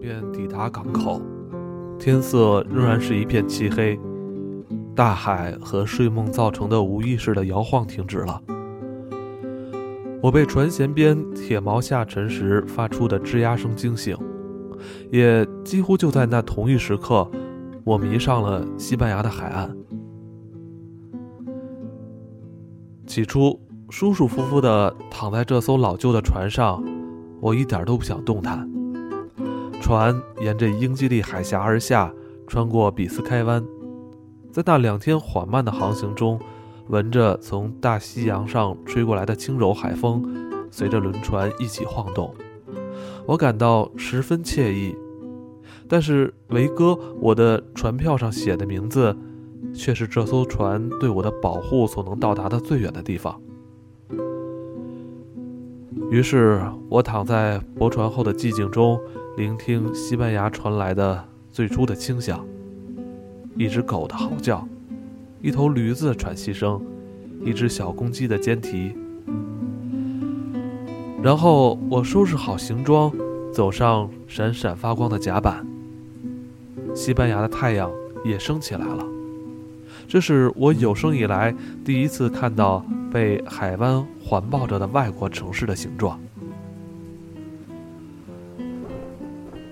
便抵达港口，天色仍然是一片漆黑，大海和睡梦造成的无意识的摇晃停止了。我被船舷边铁锚下沉时发出的吱呀声惊醒，也几乎就在那同一时刻，我迷上了西班牙的海岸。起初，舒舒服服地躺在这艘老旧的船上，我一点都不想动弹。船沿着英吉利海峡而下，穿过比斯开湾，在那两天缓慢的航行中，闻着从大西洋上吹过来的轻柔海风，随着轮船一起晃动，我感到十分惬意。但是维哥，我的船票上写的名字。却是这艘船对我的保护所能到达的最远的地方。于是我躺在泊船后的寂静中，聆听西班牙传来的最初的清响：一只狗的嚎叫，一头驴子的喘息声，一只小公鸡的尖啼。然后我收拾好行装，走上闪闪发光的甲板。西班牙的太阳也升起来了。这是我有生以来第一次看到被海湾环抱着的外国城市的形状。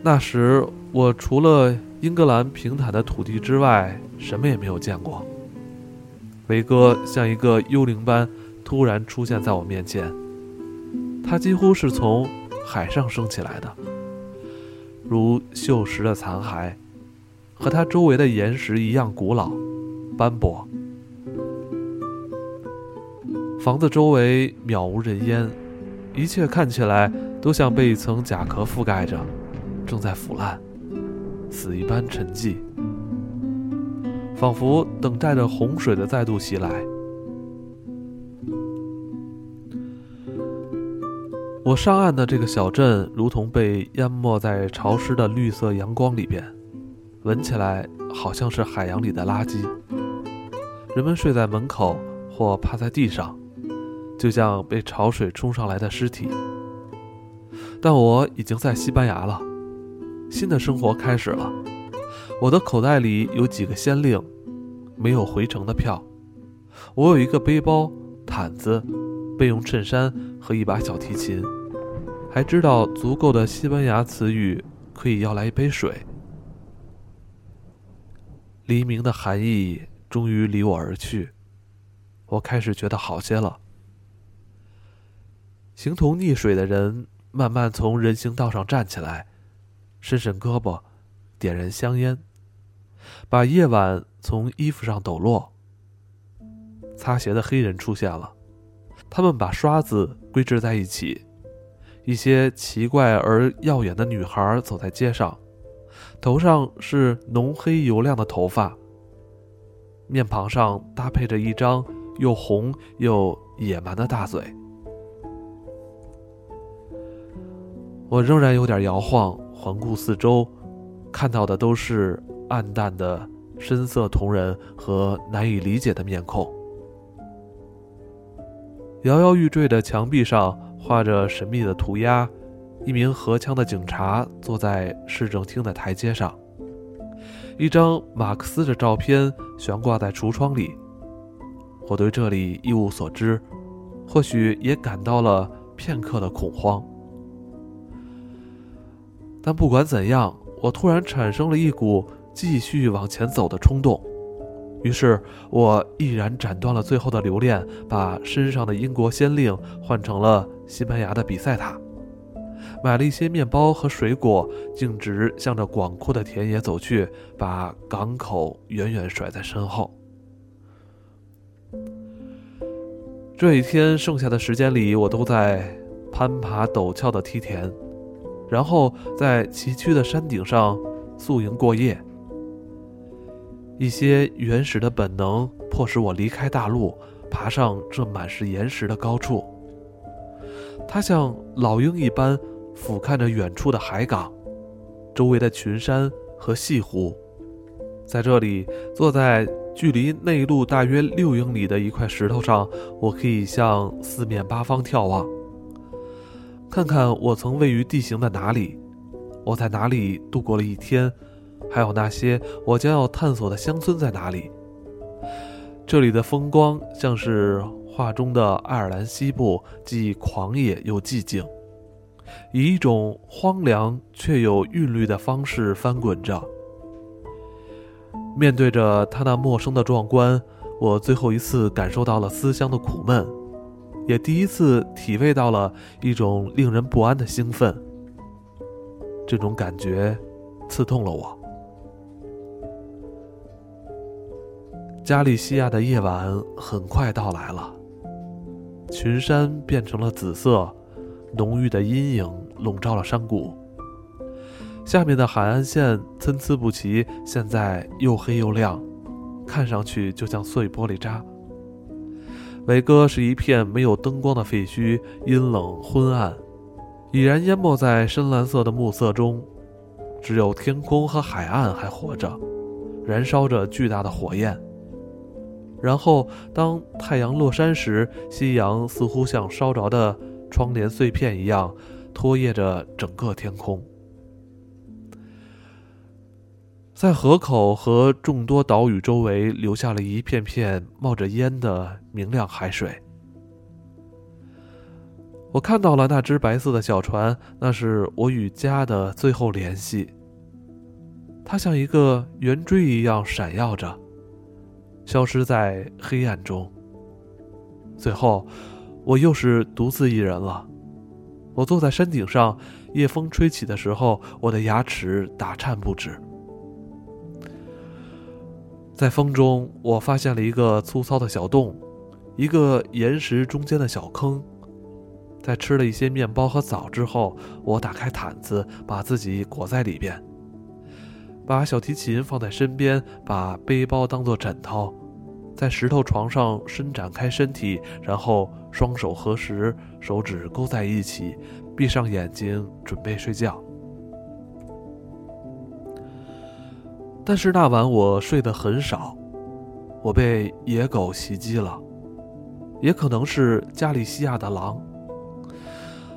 那时，我除了英格兰平坦的土地之外，什么也没有见过。维哥像一个幽灵般突然出现在我面前，他几乎是从海上升起来的，如锈蚀的残骸，和他周围的岩石一样古老。斑驳，房子周围渺无人烟，一切看起来都像被一层甲壳覆盖着，正在腐烂，死一般沉寂，仿佛等待着洪水的再度袭来。我上岸的这个小镇，如同被淹没在潮湿的绿色阳光里边，闻起来好像是海洋里的垃圾。人们睡在门口或趴在地上，就像被潮水冲上来的尸体。但我已经在西班牙了，新的生活开始了。我的口袋里有几个先令，没有回程的票。我有一个背包、毯子、备用衬衫和一把小提琴，还知道足够的西班牙词语，可以要来一杯水。黎明的寒意。终于离我而去，我开始觉得好些了。形同溺水的人慢慢从人行道上站起来，伸伸胳膊，点燃香烟，把夜晚从衣服上抖落。擦鞋的黑人出现了，他们把刷子归置在一起。一些奇怪而耀眼的女孩走在街上，头上是浓黑油亮的头发。面庞上搭配着一张又红又野蛮的大嘴。我仍然有点摇晃，环顾四周，看到的都是暗淡的深色瞳仁和难以理解的面孔。摇摇欲坠的墙壁上画着神秘的涂鸦，一名荷枪的警察坐在市政厅的台阶上。一张马克思的照片悬挂在橱窗里，我对这里一无所知，或许也感到了片刻的恐慌。但不管怎样，我突然产生了一股继续往前走的冲动，于是我毅然斩断了最后的留恋，把身上的英国先令换成了西班牙的比赛塔。买了一些面包和水果，径直向着广阔的田野走去，把港口远远甩在身后。这一天剩下的时间里，我都在攀爬陡峭的梯田，然后在崎岖的山顶上宿营过夜。一些原始的本能迫使我离开大陆，爬上这满是岩石的高处。它像老鹰一般。俯瞰着远处的海港，周围的群山和西湖，在这里，坐在距离内陆大约六英里的一块石头上，我可以向四面八方眺望，看看我曾位于地形的哪里。我在哪里度过了一天，还有那些我将要探索的乡村在哪里。这里的风光像是画中的爱尔兰西部，既狂野又寂静，以一种荒凉却有韵律的方式翻滚着。面对着他那陌生的壮观，我最后一次感受到了思乡的苦闷，也第一次体味到了一种令人不安的兴奋。这种感觉刺痛了我。加利西亚的夜晚很快到来了，群山变成了紫色，浓郁的阴影笼罩了山谷。下面的海岸线参差不齐，现在又黑又亮，看上去就像碎玻璃渣。伟哥是一片没有灯光的废墟，阴冷昏暗，已然淹没在深蓝色的暮色中，只有天空和海岸还活着，燃烧着巨大的火焰。然后，当太阳落山时，夕阳似乎像烧着的窗帘碎片一样，拖曳着整个天空。在河口和众多岛屿周围，留下了一片片冒着烟的明亮海水。我看到了那只白色的小船，那是我与家的最后联系。它像一个圆锥一样闪耀着。消失在黑暗中。最后，我又是独自一人了。我坐在山顶上，夜风吹起的时候，我的牙齿打颤不止。在风中，我发现了一个粗糙的小洞，一个岩石中间的小坑。在吃了一些面包和枣之后，我打开毯子，把自己裹在里边。把小提琴放在身边，把背包当作枕头，在石头床上伸展开身体，然后双手合十，手指勾在一起，闭上眼睛准备睡觉。但是那晚我睡得很少，我被野狗袭击了，也可能是加利西亚的狼。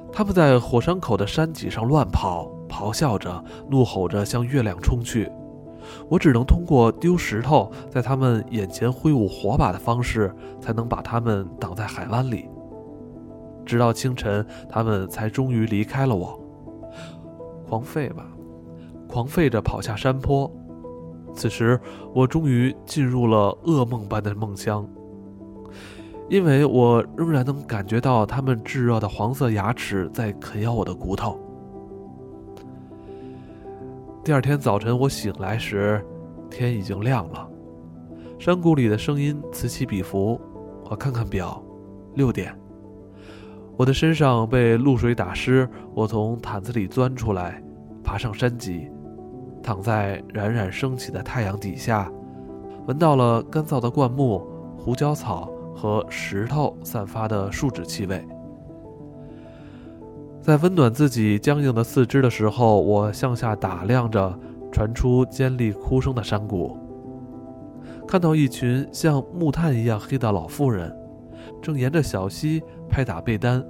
他们在火山口的山脊上乱跑。咆哮着，怒吼着，向月亮冲去。我只能通过丢石头，在他们眼前挥舞火把的方式，才能把他们挡在海湾里。直到清晨，他们才终于离开了我。狂吠吧，狂吠着跑下山坡。此时，我终于进入了噩梦般的梦乡，因为我仍然能感觉到他们炙热的黄色牙齿在啃咬我的骨头。第二天早晨，我醒来时，天已经亮了。山谷里的声音此起彼伏。我看看表，六点。我的身上被露水打湿，我从毯子里钻出来，爬上山脊，躺在冉冉升起的太阳底下，闻到了干燥的灌木、胡椒草和石头散发的树脂气味。在温暖自己僵硬的四肢的时候，我向下打量着传出尖利哭声的山谷，看到一群像木炭一样黑的老妇人，正沿着小溪拍打被单。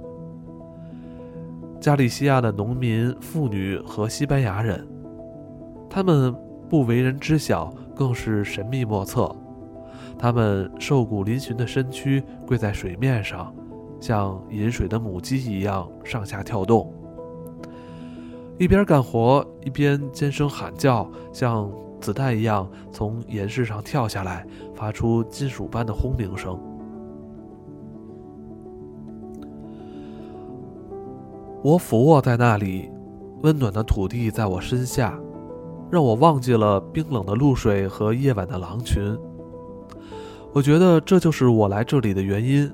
加利西亚的农民、妇女和西班牙人，他们不为人知晓，更是神秘莫测。他们瘦骨嶙峋的身躯跪在水面上。像饮水的母鸡一样上下跳动，一边干活一边尖声喊叫，像子弹一样从岩石上跳下来，发出金属般的轰鸣声。我俯卧在那里，温暖的土地在我身下，让我忘记了冰冷的露水和夜晚的狼群。我觉得这就是我来这里的原因。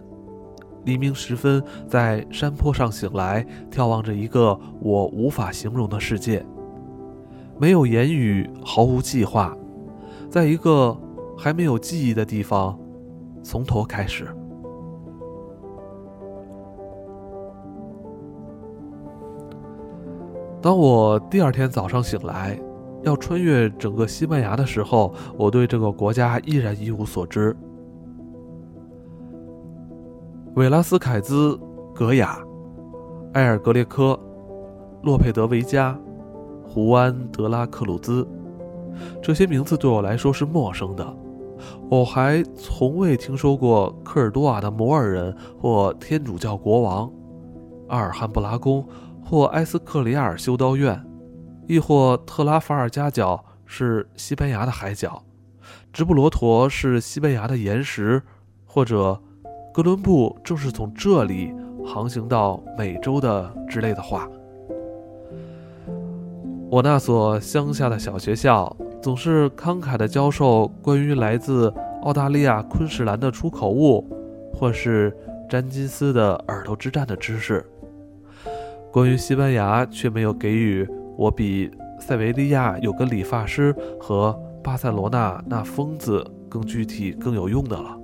黎明时分，在山坡上醒来，眺望着一个我无法形容的世界，没有言语，毫无计划，在一个还没有记忆的地方，从头开始。当我第二天早上醒来，要穿越整个西班牙的时候，我对这个国家依然一无所知。韦拉斯凯兹、格雅、埃尔格列科、洛佩德维加胡安·德拉克鲁兹，这些名字对我来说是陌生的。我还从未听说过科尔多瓦的摩尔人或天主教国王，阿尔汉布拉宫或埃斯克里亚尔修道院，亦或特拉法尔加角是西班牙的海角，直布罗陀是西班牙的岩石，或者哥伦布正是从这里航行到美洲的之类的话。我那所乡下的小学校总是慷慨地教授关于来自澳大利亚昆士兰的出口物，或是詹金斯的耳朵之战的知识。关于西班牙，却没有给予我比塞维利亚有个理发师和巴塞罗那那疯子更具体、更有用的了。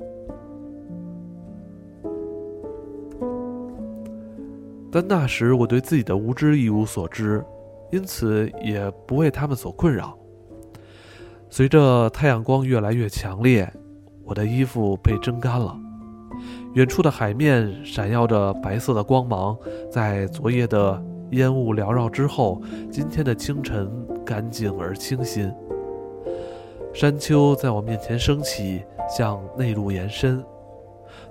但那时我对自己的无知一无所知。因此也不为他们所困扰。随着太阳光越来越强烈，我的衣服被蒸干了。远处的海面闪耀着白色的光芒，在昨夜的烟雾缭绕之后，今天的清晨干净而清新。山丘在我面前升起，向内陆延伸，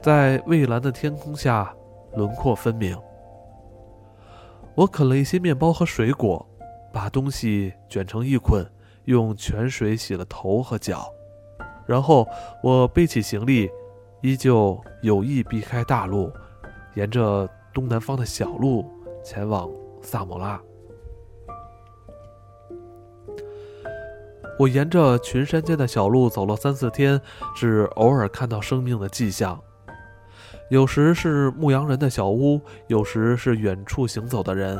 在蔚蓝的天空下轮廓分明。我啃了一些面包和水果。把东西卷成一捆，用泉水洗了头和脚，然后我背起行李，依旧有意避开大路，沿着东南方的小路前往萨摩拉。我沿着群山间的小路走了三四天，只偶尔看到生命的迹象，有时是牧羊人的小屋，有时是远处行走的人。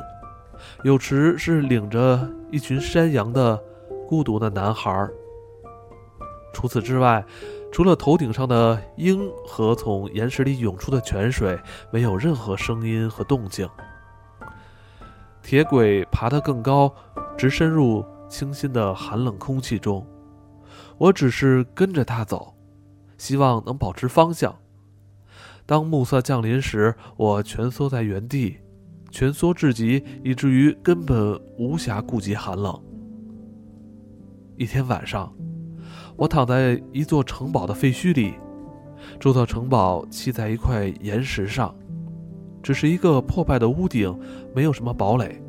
有时是领着一群山羊的孤独的男孩。除此之外，除了头顶上的鹰和从岩石里涌出的泉水，没有任何声音和动静。铁轨爬得更高，直深入清新的寒冷空气中。我只是跟着它走，希望能保持方向。当暮色降临时，我蜷缩在原地。蜷缩至极，以至于根本无暇顾及寒冷。一天晚上，我躺在一座城堡的废墟里，这座城堡砌在一块岩石上，只是一个破败的屋顶，没有什么堡垒，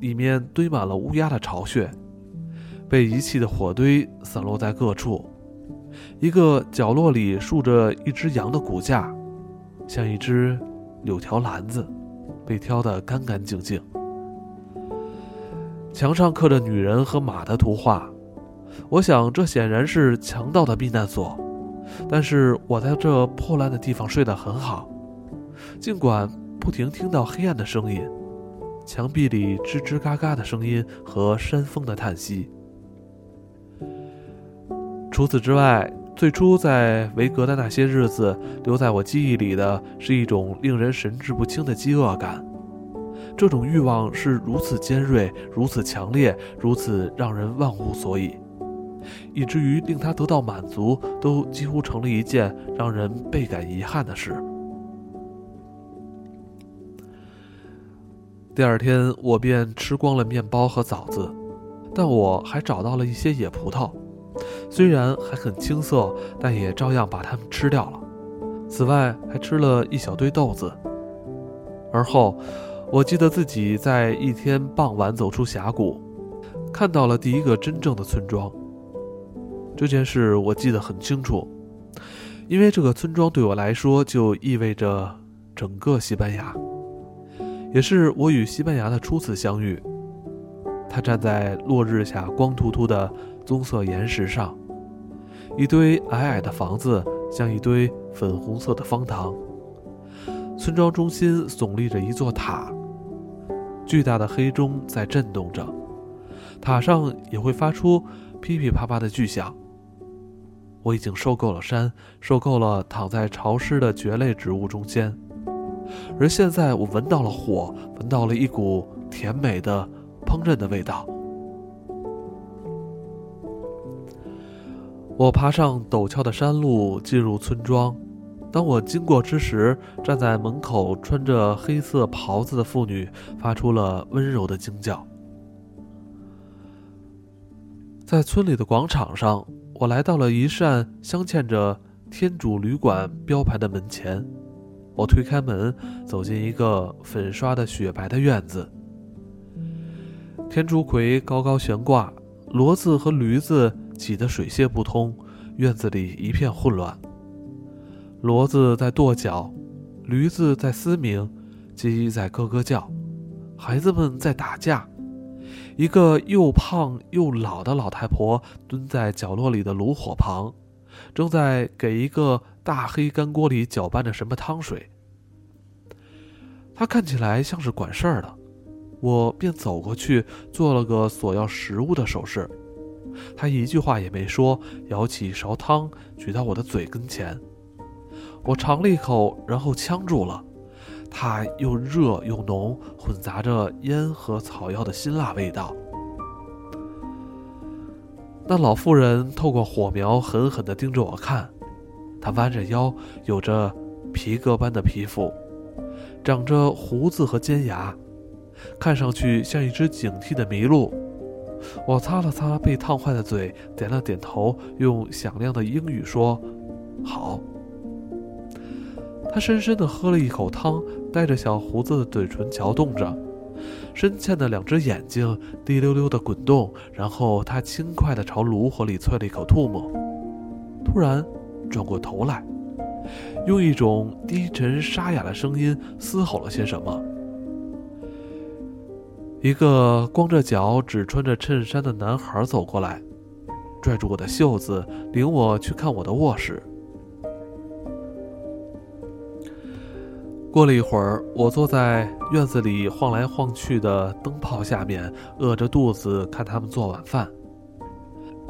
里面堆满了乌鸦的巢穴，被遗弃的火堆散落在各处。一个角落里竖着一只羊的骨架，像一只柳条篮子。被挑得干干净净，墙上刻着女人和马的图画，我想这显然是强盗的避难所。但是我在这破烂的地方睡得很好，尽管不停听到黑暗的声音、墙壁里吱吱嘎嘎的声音和山峰的叹息。除此之外，最初在维格的那些日子，留在我记忆里的是一种令人神志不清的饥饿感。这种欲望是如此尖锐、如此强烈、如此让人忘乎所以，以至于令他得到满足，都几乎成了一件让人倍感遗憾的事。第二天，我便吃光了面包和枣子，但我还找到了一些野葡萄。虽然还很青涩，但也照样把它们吃掉了。此外，还吃了一小堆豆子。而后，我记得自己在一天傍晚走出峡谷，看到了第一个真正的村庄。这件事我记得很清楚，因为这个村庄对我来说就意味着整个西班牙，也是我与西班牙的初次相遇。他站在落日下光秃秃的。棕色岩石上，一堆矮矮的房子像一堆粉红色的方糖。村庄中心耸立着一座塔，巨大的黑钟在震动着，塔上也会发出噼噼啪啪的巨响。我已经受够了山，受够了躺在潮湿的蕨类植物中间，而现在我闻到了火，闻到了一股甜美的烹饪的味道。我爬上陡峭的山路，进入村庄。当我经过之时，站在门口穿着黑色袍子的妇女发出了温柔的惊叫。在村里的广场上，我来到了一扇镶嵌着“天主旅馆”标牌的门前。我推开门，走进一个粉刷的雪白的院子。天竺葵高高悬挂，骡子和驴子挤得水泄不通，院子里一片混乱。骡子在跺脚，驴子在嘶鸣，鸡在咯咯叫，孩子们在打架。一个又胖又老的老太婆蹲在角落里的炉火旁，正在给一个大黑干锅里搅拌着什么汤水。他看起来像是管事儿的，我便走过去做了个索要食物的手势。他一句话也没说，舀起一勺汤举到我的嘴跟前。我尝了一口，然后呛住了。它又热又浓，混杂着烟和草药的辛辣味道。那老妇人透过火苗狠狠地盯着我看，他弯着腰，有着皮革般的皮肤，长着胡子和尖牙，看上去像一只警惕的麋鹿。我擦了擦被烫坏的嘴，点了点头，用响亮的英语说：“好。”他深深地喝了一口汤，带着小胡子的嘴唇嚼动着，深嵌的两只眼睛滴溜溜地滚动。然后他轻快地朝炉火里啐了一口唾沫，突然转过头来，用一种低沉沙哑的声音嘶吼了些什么。一个光着脚、只穿着衬衫的男孩走过来，拽住我的袖子，领我去看我的卧室。过了一会儿，我坐在院子里晃来晃去的灯泡下面，饿着肚子看他们做晚饭。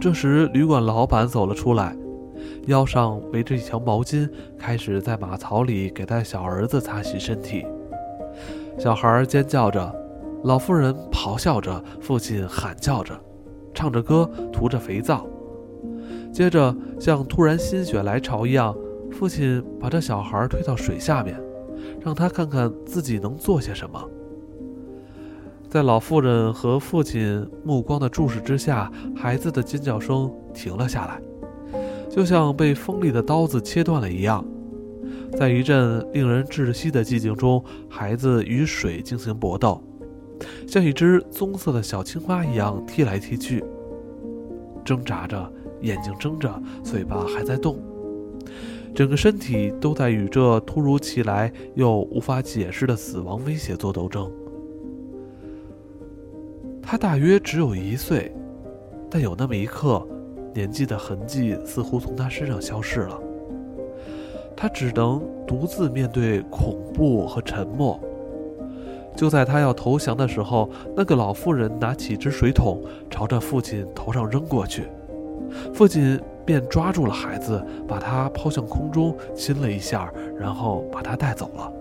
这时，旅馆老板走了出来，腰上围着一条毛巾，开始在马槽里给他小儿子擦洗身体。小孩尖叫着，老妇人咆哮着，父亲喊叫着，唱着歌，涂着肥皂。接着，像突然心血来潮一样，父亲把这小孩推到水下面。让他看看自己能做些什么。在老妇人和父亲目光的注视之下，孩子的尖叫声停了下来，就像被锋利的刀子切断了一样。在一阵令人窒息的寂静中，孩子与水进行搏斗，像一只棕色的小青蛙一样踢来踢去，挣扎着，眼睛睁着，嘴巴还在动。整个身体都在与这突如其来又无法解释的死亡威胁做斗争。他大约只有一岁，但有那么一刻，年纪的痕迹似乎从他身上消失了。他只能独自面对恐怖和沉默。就在他要投降的时候，那个老妇人拿起一只水桶，朝着父亲头上扔过去。父亲。便抓住了孩子，把他抛向空中，亲了一下，然后把他带走了。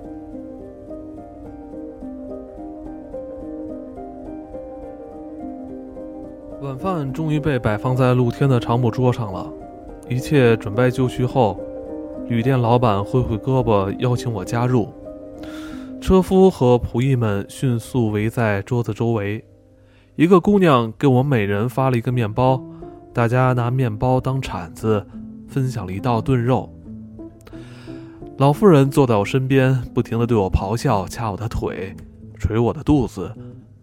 晚饭终于被摆放在露天的长木桌上了，一切准备就绪后，旅店老板挥挥胳膊邀请我加入。车夫和仆役们迅速围在桌子周围，一个姑娘给我每人发了一个面包。大家拿面包当铲子，分享了一道炖肉。老妇人坐在我身边，不停地对我咆哮，掐我的腿，捶我的肚子，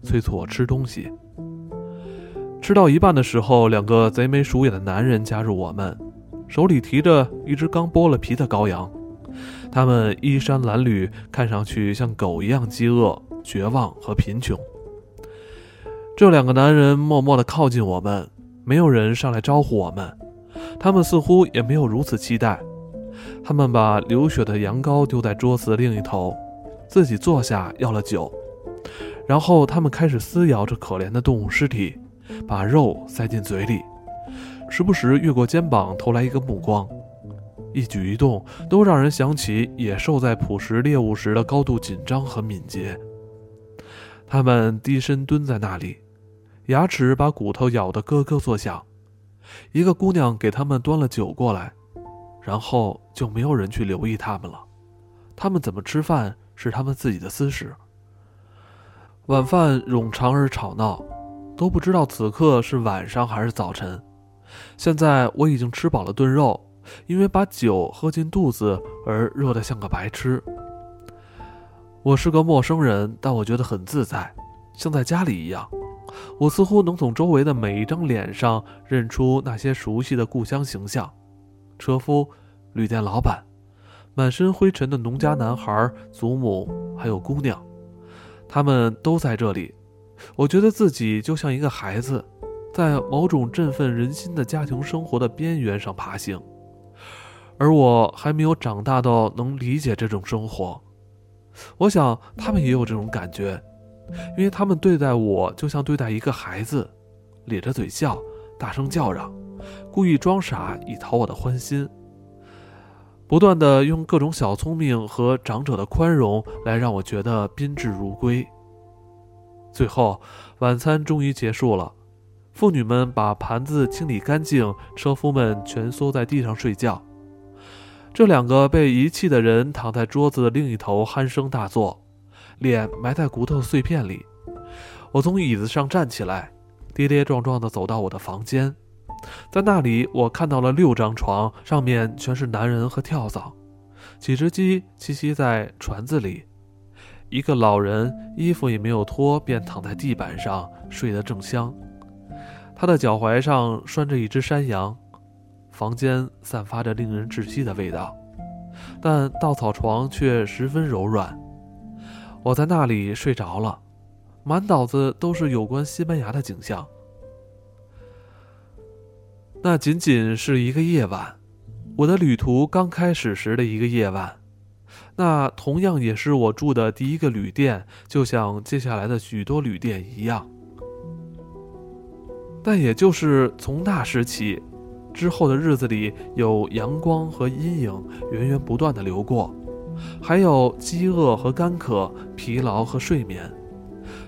催促我吃东西。吃到一半的时候，两个贼眉鼠眼的男人加入我们，手里提着一只刚剥了皮的羔羊。他们衣衫褴褛，看上去像狗一样饥饿、绝望和贫穷。这两个男人默默地靠近我们。没有人上来招呼我们，他们似乎也没有如此期待。他们把流血的羊羔丢在桌子的另一头，自己坐下要了酒，然后他们开始撕咬着可怜的动物尸体，把肉塞进嘴里，时不时越过肩膀投来一个目光，一举一动都让人想起野兽在捕食猎物时的高度紧张和敏捷。他们低身蹲在那里。牙齿把骨头咬得咯咯作响。一个姑娘给他们端了酒过来，然后就没有人去留意他们了。他们怎么吃饭是他们自己的私事。晚饭冗长而吵闹，都不知道此刻是晚上还是早晨。现在我已经吃饱了炖肉，因为把酒喝进肚子而热得像个白痴。我是个陌生人，但我觉得很自在，像在家里一样。我似乎能从周围的每一张脸上认出那些熟悉的故乡形象：车夫、旅店老板、满身灰尘的农家男孩、祖母，还有姑娘，他们都在这里。我觉得自己就像一个孩子，在某种振奋人心的家庭生活的边缘上爬行，而我还没有长大到能理解这种生活。我想他们也有这种感觉。因为他们对待我就像对待一个孩子，咧着嘴笑，大声叫嚷，故意装傻以讨我的欢心，不断的用各种小聪明和长者的宽容来让我觉得宾至如归。最后，晚餐终于结束了，妇女们把盘子清理干净，车夫们蜷缩在地上睡觉，这两个被遗弃的人躺在桌子的另一头鼾声大作。脸埋在骨头碎片里，我从椅子上站起来，跌跌撞撞地走到我的房间，在那里，我看到了六张床，上面全是男人和跳蚤，几只鸡栖息在船子里，一个老人衣服也没有脱，便躺在地板上睡得正香，他的脚踝上拴着一只山羊，房间散发着令人窒息的味道，但稻草床却十分柔软。我在那里睡着了，满脑子都是有关西班牙的景象。那仅仅是一个夜晚，我的旅途刚开始时的一个夜晚。那同样也是我住的第一个旅店，就像接下来的许多旅店一样。但也就是从那时起，之后的日子里，有阳光和阴影源源不断的流过。还有饥饿和干渴，疲劳和睡眠，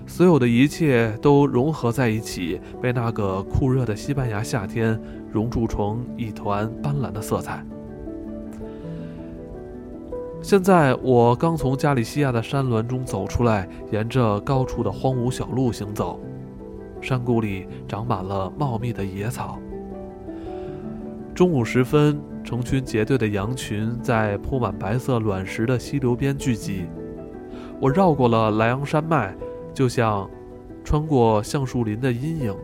所有的一切都融合在一起，被那个酷热的西班牙夏天熔铸成一团斑斓的色彩。现在我刚从加利西亚的山峦中走出来，沿着高处的荒芜小路行走，山谷里长满了茂密的野草。中午时分。成群结队的羊群在铺满白色卵石的溪流边聚集。我绕过了莱昂山脉，就像穿过橡树林的阴影，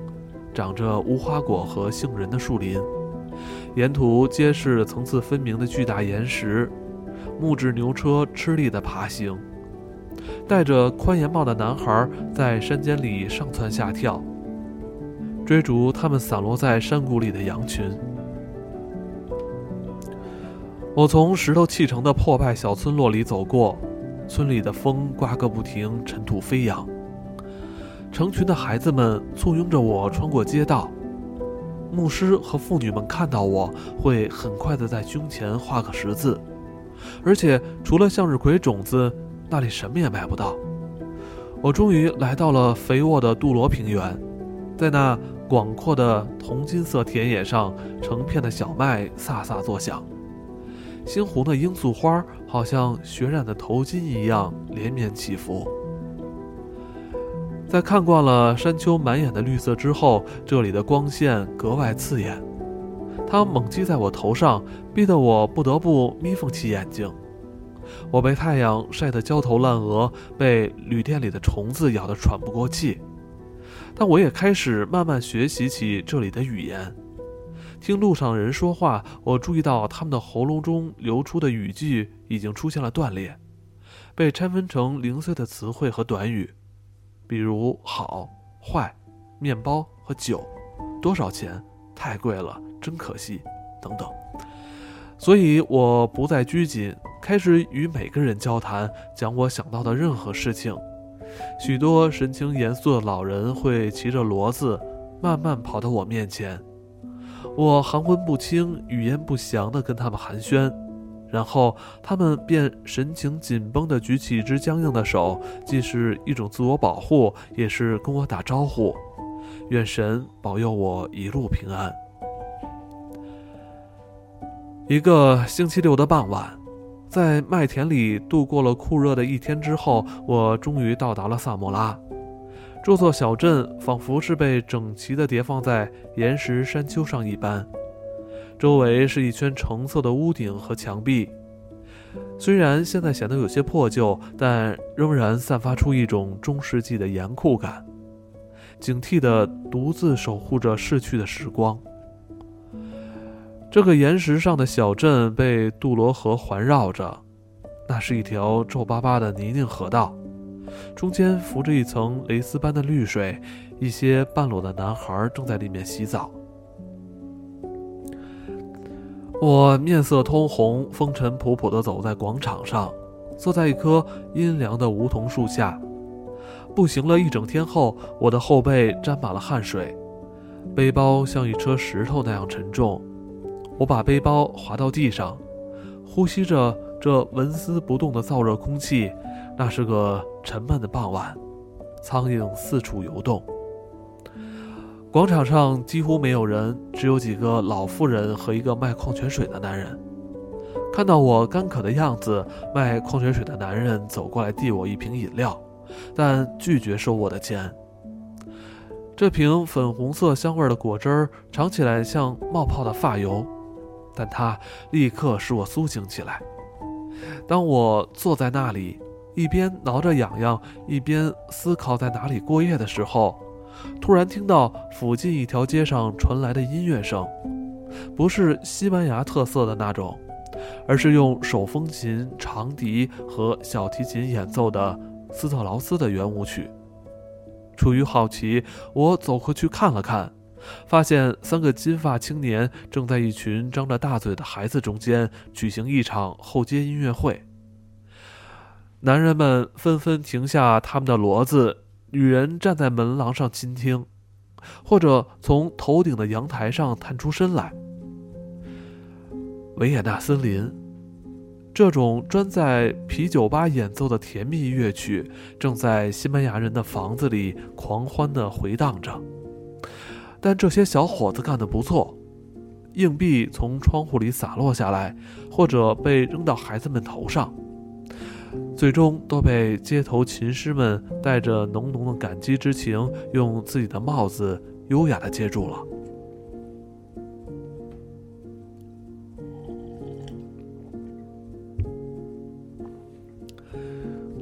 长着无花果和杏仁的树林。沿途皆是层次分明的巨大岩石，木质牛车吃力地爬行。戴着宽檐帽的男孩在山间里上蹿下跳，追逐他们散落在山谷里的羊群。我从石头砌成的破败小村落里走过，村里的风刮个不停，尘土飞扬。成群的孩子们簇拥着我穿过街道，牧师和妇女们看到我会很快地在胸前画个十字，而且除了向日葵种子，那里什么也买不到。我终于来到了肥沃的杜罗平原，在那广阔的铜金色田野上，成片的小麦飒飒作响。猩红的罂粟花好像血染的头巾一样连绵起伏。在看惯了山丘满眼的绿色之后，这里的光线格外刺眼，它猛击在我头上，逼得我不得不眯缝起眼睛。我被太阳晒得焦头烂额，被旅店里的虫子咬得喘不过气。但我也开始慢慢学习起这里的语言。听路上人说话，我注意到他们的喉咙中流出的语句已经出现了断裂，被拆分成零碎的词汇和短语，比如“好”“坏”“面包”和“酒”，“多少钱”“太贵了”“真可惜”等等。所以我不再拘谨，开始与每个人交谈，讲我想到的任何事情。许多神情严肃的老人会骑着骡子，慢慢跑到我面前。我含混不清、语言不详地跟他们寒暄，然后他们便神情紧绷地举起一只僵硬的手，既是一种自我保护，也是跟我打招呼。愿神保佑我一路平安。一个星期六的傍晚，在麦田里度过了酷热的一天之后，我终于到达了萨莫拉。这座小镇仿佛是被整齐地叠放在岩石山丘上一般，周围是一圈橙色的屋顶和墙壁。虽然现在显得有些破旧，但仍然散发出一种中世纪的严酷感，警惕地独自守护着逝去的时光。这个岩石上的小镇被杜罗河环绕着，那是一条皱巴巴的泥泞河道。中间浮着一层蕾丝般的绿水，一些半裸的男孩正在里面洗澡。我面色通红，风尘仆仆地走在广场上，坐在一棵阴凉的梧桐树下。步行了一整天后，我的后背沾满了汗水，背包像一车石头那样沉重。我把背包滑到地上，呼吸着这纹丝不动的燥热空气。那是个沉闷的傍晚，苍蝇四处游动。广场上几乎没有人，只有几个老妇人和一个卖矿泉水的男人。看到我干渴的样子，卖矿泉水的男人走过来递我一瓶饮料，但拒绝收我的钱。这瓶粉红色香味的果汁儿尝起来像冒泡的发油，但它立刻使我苏醒起来。当我坐在那里。一边挠着痒痒，一边思考在哪里过夜的时候，突然听到附近一条街上传来的音乐声，不是西班牙特色的那种，而是用手风琴、长笛和小提琴演奏的斯特劳斯的圆舞曲。出于好奇，我走过去看了看，发现三个金发青年正在一群张着大嘴的孩子中间举行一场后街音乐会。男人们纷纷停下他们的骡子，女人站在门廊上倾听，或者从头顶的阳台上探出身来。维也纳森林，这种专在啤酒吧演奏的甜蜜乐曲，正在西班牙人的房子里狂欢地回荡着。但这些小伙子干得不错，硬币从窗户里洒落下来，或者被扔到孩子们头上。最终都被街头琴师们带着浓浓的感激之情，用自己的帽子优雅地接住了。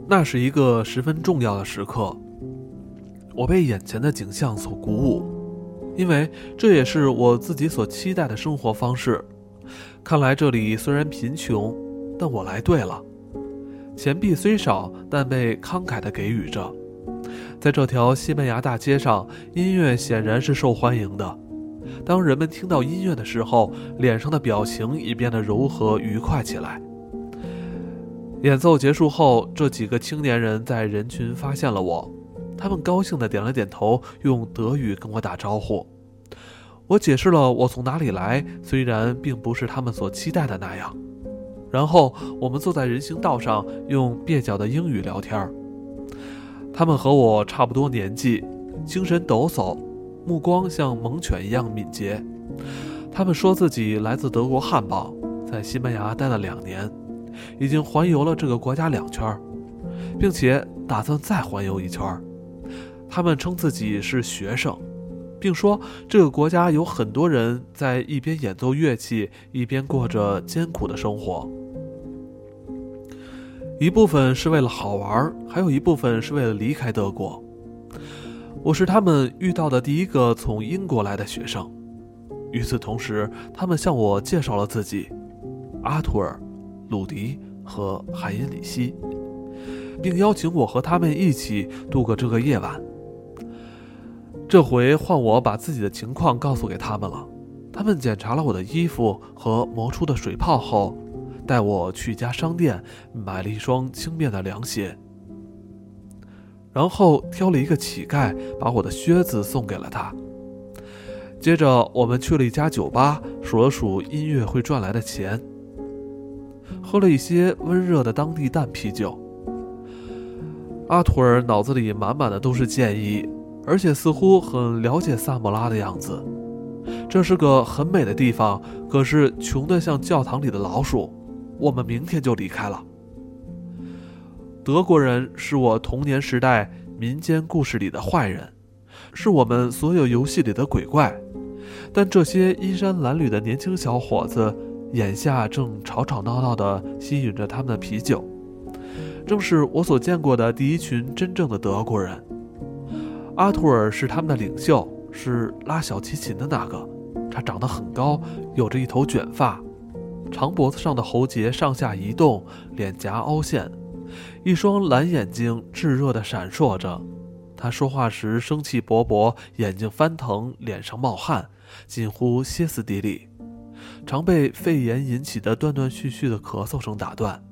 那是一个十分重要的时刻，我被眼前的景象所鼓舞，因为这也是我自己所期待的生活方式。看来这里虽然贫穷，但我来对了。钱币虽少，但被慷慨地给予着。在这条西班牙大街上，音乐显然是受欢迎的。当人们听到音乐的时候，脸上的表情也变得柔和愉快起来。演奏结束后，这几个青年人在人群发现了我，他们高兴地点了点头，用德语跟我打招呼。我解释了我从哪里来，虽然并不是他们所期待的那样。然后我们坐在人行道上，用蹩脚的英语聊天他们和我差不多年纪，精神抖擞，目光像猛犬一样敏捷。他们说自己来自德国汉堡，在西班牙待了两年，已经环游了这个国家两圈，并且打算再环游一圈。他们称自己是学生，并说这个国家有很多人在一边演奏乐器，一边过着艰苦的生活。一部分是为了好玩，还有一部分是为了离开德国。我是他们遇到的第一个从英国来的学生。与此同时，他们向我介绍了自己：阿图尔、鲁迪和海因里希，并邀请我和他们一起度过这个夜晚。这回换我把自己的情况告诉给他们了。他们检查了我的衣服和磨出的水泡后。带我去一家商店，买了一双轻便的凉鞋，然后挑了一个乞丐，把我的靴子送给了他。接着，我们去了一家酒吧，数了数音乐会赚来的钱，喝了一些温热的当地淡啤酒。阿图尔脑子里满满的都是建议，而且似乎很了解萨姆拉的样子。这是个很美的地方，可是穷得像教堂里的老鼠。我们明天就离开了。德国人是我童年时代民间故事里的坏人，是我们所有游戏里的鬼怪。但这些衣衫褴褛的年轻小伙子，眼下正吵吵闹闹地吸引着他们的啤酒，正是我所见过的第一群真正的德国人。阿图尔是他们的领袖，是拉小提琴的那个。他长得很高，有着一头卷发，长脖子上的喉结上下移动，脸颊凹陷，一双蓝眼睛炙热地闪烁着。他说话时生气勃勃，眼睛翻腾，脸上冒汗，近乎歇斯底里，常被肺炎引起的断断续续的咳嗽声打断。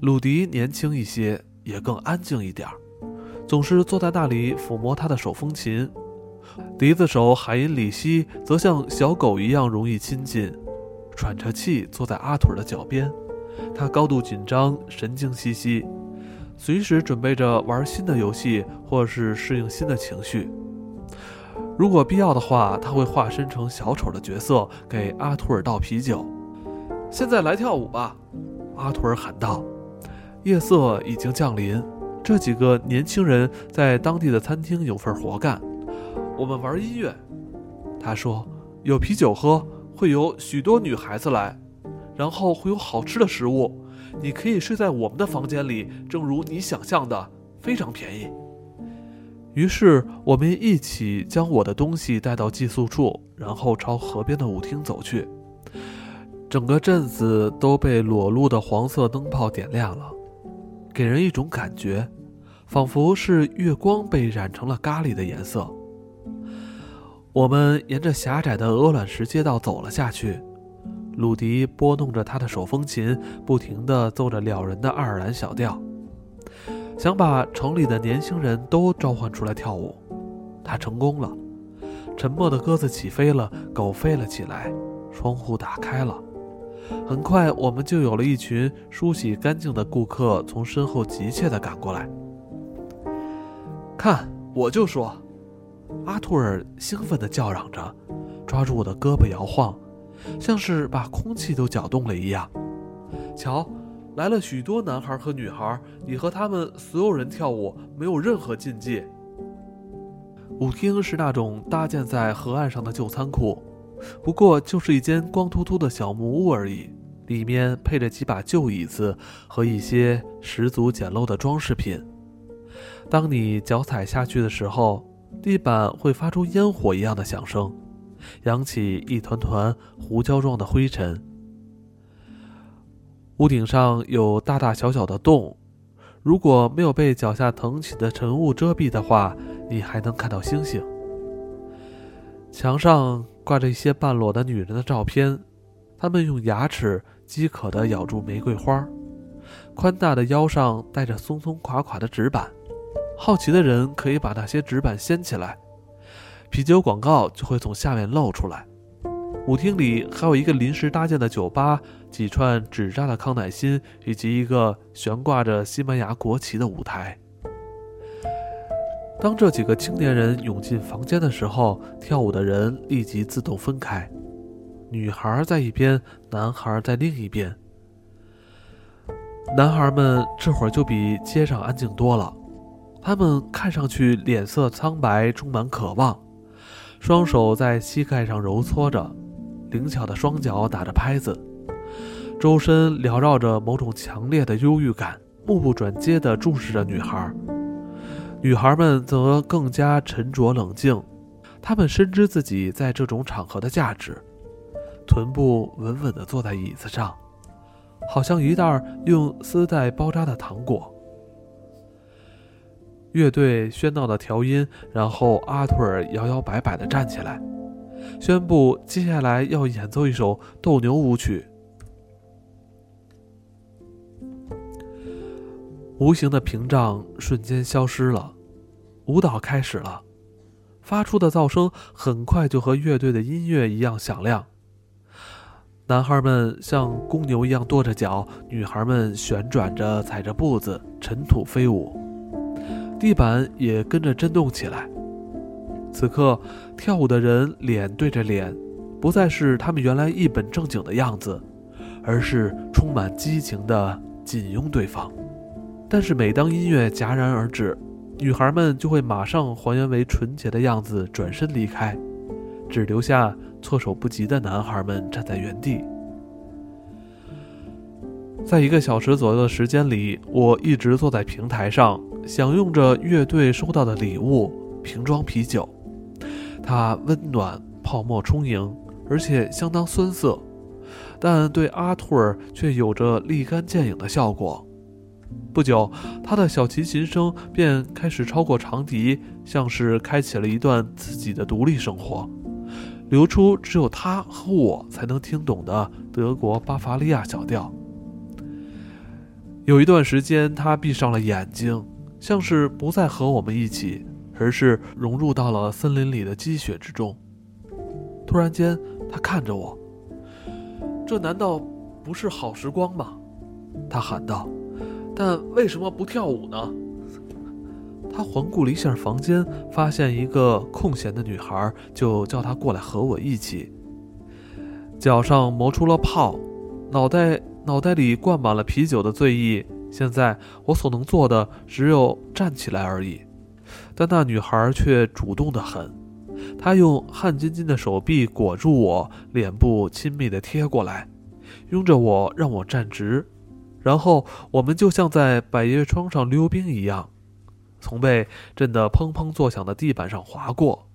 鲁迪年轻一些，也更安静一点儿总是坐在那里抚摸他的手风琴。笛子手海因里希则像小狗一样容易亲近，喘着气坐在阿图尔的脚边。他高度紧张，神经兮兮，随时准备着玩新的游戏，或是适应新的情绪。如果必要的话，他会化身成小丑的角色，给阿图尔倒啤酒。现在来跳舞吧，阿图尔喊道。夜色已经降临，这几个年轻人在当地的餐厅有份活干。我们玩音乐，他说有啤酒喝，会有许多女孩子来，然后会有好吃的食物。你可以睡在我们的房间里，正如你想象的，非常便宜。于是我们一起将我的东西带到寄宿处，然后朝河边的舞厅走去。整个镇子都被裸露的黄色灯泡点亮了，给人一种感觉，仿佛是月光被染成了咖喱的颜色。我们沿着狭窄的鹅卵石街道走了下去，鲁迪拨弄着他的手风琴，不停地奏着撩人的爱尔兰小调，想把城里的年轻人都召唤出来跳舞。他成功了，沉默的鸽子起飞了，狗飞了起来，窗户打开了。很快，我们就有了一群梳洗干净的顾客从身后急切地赶过来。看，我就说。阿图尔兴奋地叫嚷着，抓住我的胳膊摇晃，像是把空气都搅动了一样。瞧，来了许多男孩和女孩，你和他们所有人跳舞，没有任何禁忌。舞厅是那种搭建在河岸上的旧仓库，不过就是一间光秃秃的小木屋而已，里面配着几把旧椅子和一些十足简陋的装饰品。当你脚踩下去的时候，地板会发出烟火一样的响声，扬起一团团胡椒状的灰尘。屋顶上有大大小小的洞，如果没有被脚下腾起的尘雾遮蔽的话，你还能看到星星。墙上挂着一些半裸的女人的照片，她们用牙齿饥渴地咬住玫瑰花，宽大的腰上带着松松垮垮的纸板。好奇的人可以把那些纸板掀起来，啤酒广告就会从下面露出来。舞厅里还有一个临时搭建的酒吧，几串纸扎的康乃馨，以及一个悬挂着西班牙国旗的舞台。当这几个青年人涌进房间的时候，跳舞的人立即自动分开，女孩在一边，男孩在另一边。男孩们这会儿就比街上安静多了。他们看上去脸色苍白，充满渴望，双手在膝盖上揉搓着，灵巧的双脚打着拍子，周身缭绕着某种强烈的忧郁感，目不转接地注视着女孩。女孩们则更加沉着冷静，她们深知自己在这种场合的价值，臀部稳稳地坐在椅子上，好像一袋用丝带包扎的糖果。乐队喧闹的调音，然后阿图尔摇摇摆摆地站起来，宣布接下来要演奏一首斗牛舞曲。无形的屏障瞬间消失了，舞蹈开始了，发出的噪声很快就和乐队的音乐一样响亮。男孩们像公牛一样跺着脚，女孩们旋转着踩着步子，尘土飞舞。地板也跟着震动起来。此刻，跳舞的人脸对着脸，不再是他们原来一本正经的样子，而是充满激情的紧拥对方。但是，每当音乐戛然而止，女孩们就会马上还原为纯洁的样子，转身离开，只留下措手不及的男孩们站在原地。在一个小时左右的时间里，我一直坐在平台上，享用着乐队收到的礼物——瓶装啤酒。它温暖，泡沫充盈，而且相当酸涩，但对阿图尔却有着立竿见影的效果。不久，他的小提琴声便开始超过长笛，像是开启了一段自己的独立生活，流出只有他和我才能听懂的德国巴伐利亚小调。有一段时间，他闭上了眼睛，像是不再和我们一起，而是融入到了森林里的积雪之中。突然间，他看着我：“这难道不是好时光吗？”他喊道。“但为什么不跳舞呢？”他环顾了一下房间，发现一个空闲的女孩，就叫她过来和我一起。脚上磨出了泡，脑袋。脑袋里灌满了啤酒的醉意，现在我所能做的只有站起来而已。但那女孩却主动得很，她用汗津津的手臂裹住我，脸部亲密地贴过来，拥着我让我站直，然后我们就像在百叶窗上溜冰一样，从被震得砰砰作响的地板上滑过。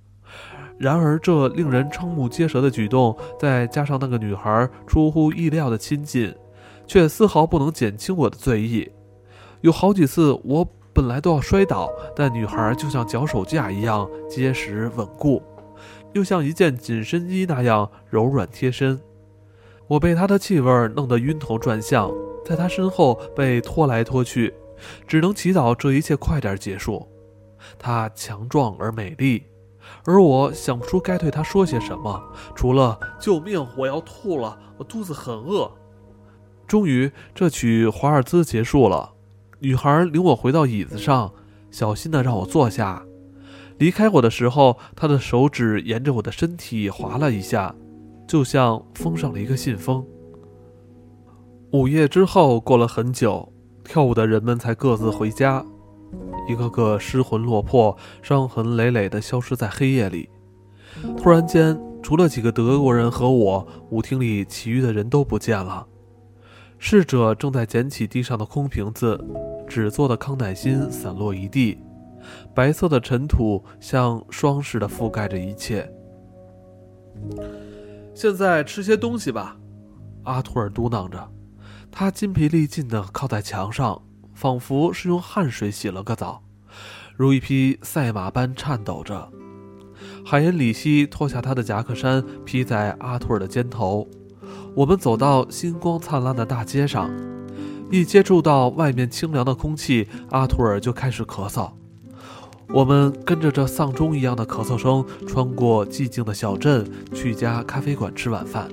然而，这令人瞠目结舌的举动，再加上那个女孩出乎意料的亲近。却丝毫不能减轻我的醉意。有好几次，我本来都要摔倒，但女孩就像脚手架一样结实稳固，又像一件紧身衣那样柔软贴身。我被她的气味弄得晕头转向，在她身后被拖来拖去，只能祈祷这一切快点结束。她强壮而美丽，而我想不出该对她说些什么，除了“救命，我要吐了，我肚子很饿。”终于，这曲华尔兹结束了。女孩领我回到椅子上，小心地让我坐下。离开我的时候，她的手指沿着我的身体划了一下，就像封上了一个信封。午夜之后，过了很久，跳舞的人们才各自回家，一个个失魂落魄、伤痕累累地消失在黑夜里。突然间，除了几个德国人和我，舞厅里其余的人都不见了。侍者正在捡起地上的空瓶子，纸做的康乃馨散落一地，白色的尘土像霜似的覆盖着一切。现在吃些东西吧，阿图尔嘟囔着，他筋疲力尽地靠在墙上，仿佛是用汗水洗了个澡，如一匹赛马般颤抖着。海因里希脱下他的夹克衫披在阿图尔的肩头。我们走到星光灿烂的大街上，一接触到外面清凉的空气，阿图尔就开始咳嗽。我们跟着这丧钟一样的咳嗽声，穿过寂静的小镇，去一家咖啡馆吃晚饭。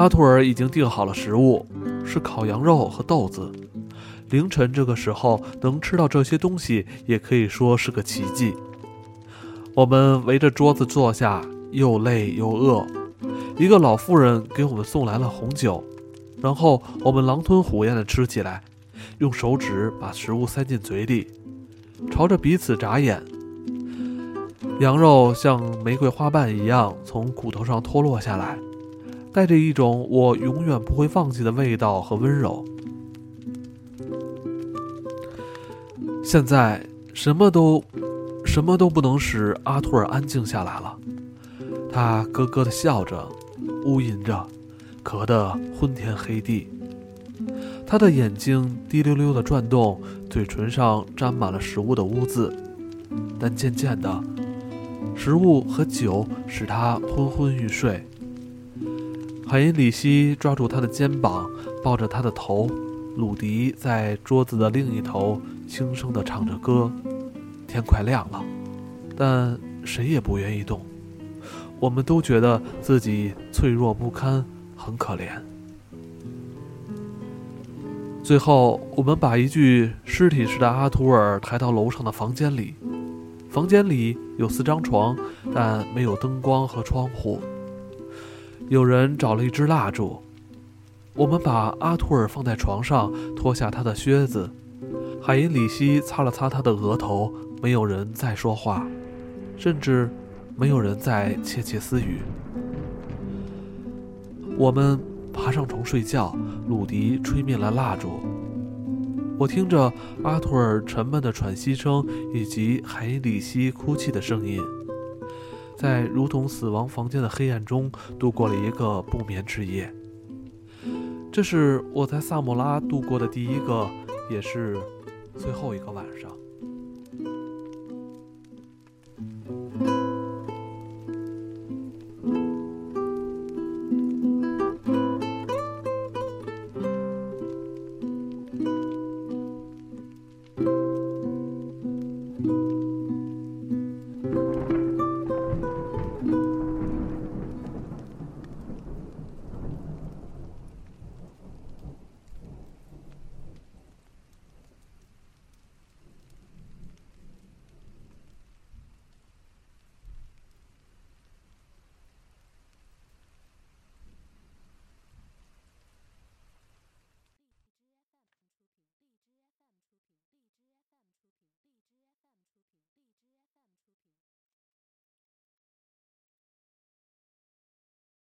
阿图尔已经订好了食物，是烤羊肉和豆子。凌晨这个时候能吃到这些东西，也可以说是个奇迹。我们围着桌子坐下，又累又饿。一个老妇人给我们送来了红酒，然后我们狼吞虎咽地吃起来，用手指把食物塞进嘴里，朝着彼此眨眼。羊肉像玫瑰花瓣一样从骨头上脱落下来，带着一种我永远不会忘记的味道和温柔。现在什么都，什么都不能使阿图尔安静下来了。他咯咯的笑着。呜吟着，咳得昏天黑地。他的眼睛滴溜溜的转动，嘴唇上沾满了食物的污渍。但渐渐的，食物和酒使他昏昏欲睡。海因里希抓住他的肩膀，抱着他的头。鲁迪在桌子的另一头轻声地唱着歌。天快亮了，但谁也不愿意动。我们都觉得自己脆弱不堪，很可怜。最后，我们把一具尸体似的阿图尔抬到楼上的房间里。房间里有四张床，但没有灯光和窗户。有人找了一支蜡烛。我们把阿图尔放在床上，脱下他的靴子。海因里希擦了擦他的额头，没有人再说话，甚至没有人再窃窃私语。我们爬上床睡觉，鲁迪吹灭了蜡烛。我听着阿图尔沉闷的喘息声，以及海因里希哭泣的声音，在如同死亡房间的黑暗中度过了一个不眠之夜。这是我在萨莫拉度过的第一个，也是最后一个晚上。